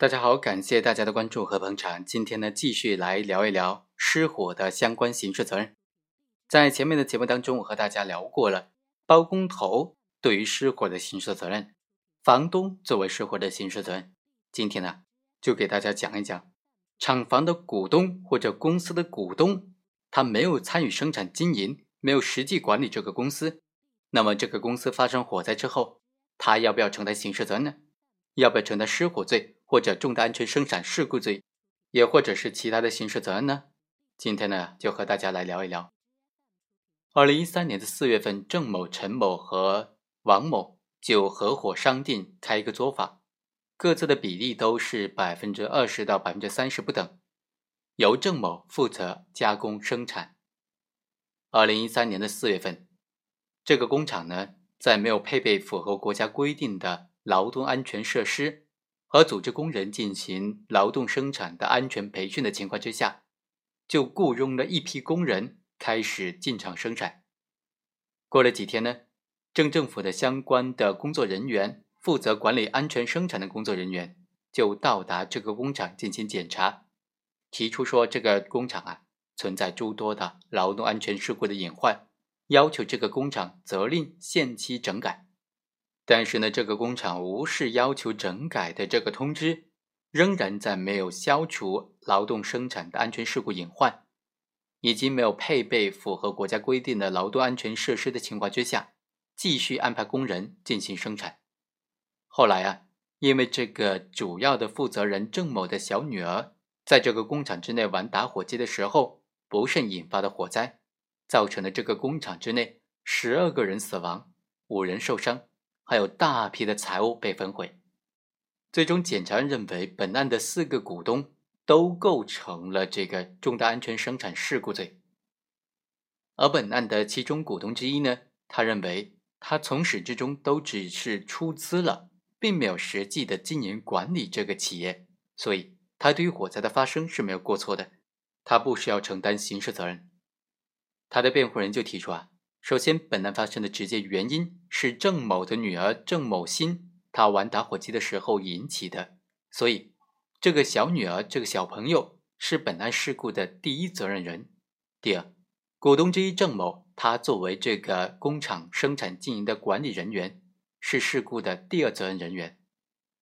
大家好，感谢大家的关注和捧场。今天呢，继续来聊一聊失火的相关刑事责任。在前面的节目当中，我和大家聊过了包工头对于失火的刑事责任，房东作为失火的刑事责任。今天呢，就给大家讲一讲厂房的股东或者公司的股东，他没有参与生产经营，没有实际管理这个公司，那么这个公司发生火灾之后，他要不要承担刑事责任呢？要不要承担失火罪？或者重大安全生产事故罪，也或者是其他的刑事责任呢？今天呢，就和大家来聊一聊。二零一三年的四月份，郑某、陈某和王某就合伙商定开一个作坊，各自的比例都是百分之二十到百分之三十不等，由郑某负责加工生产。二零一三年的四月份，这个工厂呢，在没有配备符合国家规定的劳动安全设施。和组织工人进行劳动生产的安全培训的情况之下，就雇佣了一批工人开始进厂生产。过了几天呢，镇政府的相关的工作人员，负责管理安全生产的工作人员就到达这个工厂进行检查，提出说这个工厂啊存在诸多的劳动安全事故的隐患，要求这个工厂责令限期整改。但是呢，这个工厂无视要求整改的这个通知，仍然在没有消除劳动生产的安全事故隐患，以及没有配备符合国家规定的劳动安全设施的情况之下，继续安排工人进行生产。后来啊，因为这个主要的负责人郑某的小女儿在这个工厂之内玩打火机的时候，不慎引发的火灾，造成了这个工厂之内十二个人死亡，五人受伤。还有大批的财物被焚毁，最终检察院认为本案的四个股东都构成了这个重大安全生产事故罪，而本案的其中股东之一呢，他认为他从始至终都只是出资了，并没有实际的经营管理这个企业，所以他对于火灾的发生是没有过错的，他不需要承担刑事责任。他的辩护人就提出啊。首先，本案发生的直接原因是郑某的女儿郑某欣，她玩打火机的时候引起的，所以这个小女儿、这个小朋友是本案事故的第一责任人。第二，股东之一郑某，他作为这个工厂生产经营的管理人员，是事故的第二责任人员。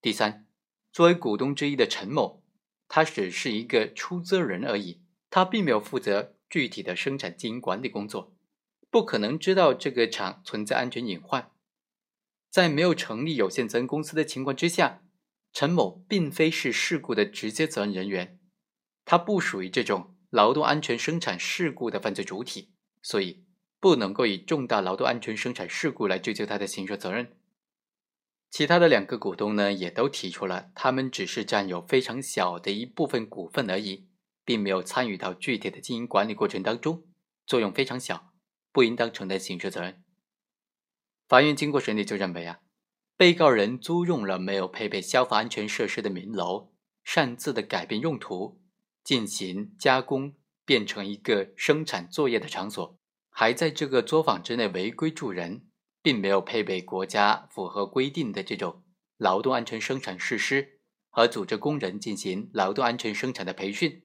第三，作为股东之一的陈某，他只是一个出资人而已，他并没有负责具体的生产经营管理工作。不可能知道这个厂存在安全隐患，在没有成立有限责任公司的情况之下，陈某并非是事故的直接责任人员，他不属于这种劳动安全生产事故的犯罪主体，所以不能够以重大劳动安全生产事故来追究他的刑事责任。其他的两个股东呢，也都提出了，他们只是占有非常小的一部分股份而已，并没有参与到具体的经营管理过程当中，作用非常小。不应当承担刑事责任。法院经过审理就认为啊，被告人租用了没有配备消防安全设施的民楼，擅自的改变用途，进行加工，变成一个生产作业的场所，还在这个作坊之内违规住人，并没有配备国家符合规定的这种劳动安全生产设施和组织工人进行劳动安全生产的培训，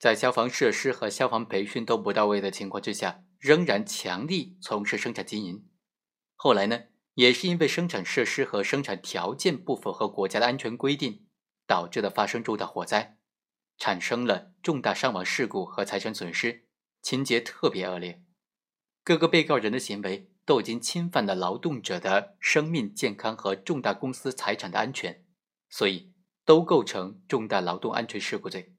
在消防设施和消防培训都不到位的情况之下。仍然强力从事生产经营，后来呢，也是因为生产设施和生产条件不符合国家的安全规定，导致的发生重大火灾，产生了重大伤亡事故和财产损失，情节特别恶劣。各个被告人的行为都已经侵犯了劳动者的生命健康和重大公司财产的安全，所以都构成重大劳动安全事故罪。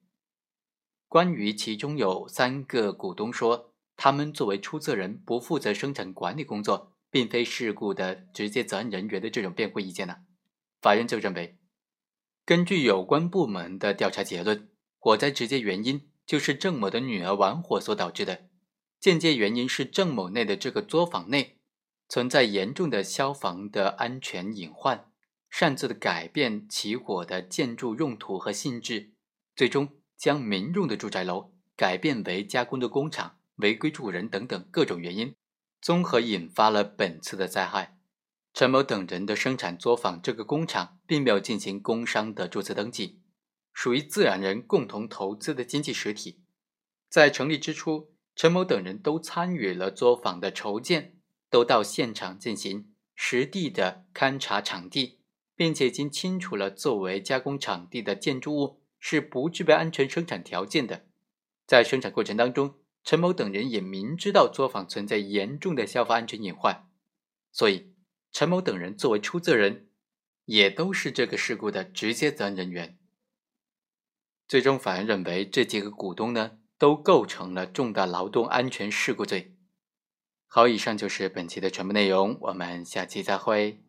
关于其中有三个股东说。他们作为出资人，不负责生产管理工作，并非事故的直接责任人员的这种辩护意见呢？法院就认为，根据有关部门的调查结论，火灾直接原因就是郑某的女儿玩火所导致的，间接原因是郑某内的这个作坊内存在严重的消防的安全隐患，擅自的改变起火的建筑用途和性质，最终将民用的住宅楼改变为加工的工厂。违规住人等等各种原因，综合引发了本次的灾害。陈某等人的生产作坊这个工厂并没有进行工商的注册登记，属于自然人共同投资的经济实体。在成立之初，陈某等人都参与了作坊的筹建，都到现场进行实地的勘察场地，并且已经清楚了作为加工场地的建筑物是不具备安全生产条件的。在生产过程当中，陈某等人也明知道作坊存在严重的消防安全隐患，所以陈某等人作为出责人，也都是这个事故的直接责任人员。最终，法院认为这几个股东呢都构成了重大劳动安全事故罪。好，以上就是本期的全部内容，我们下期再会。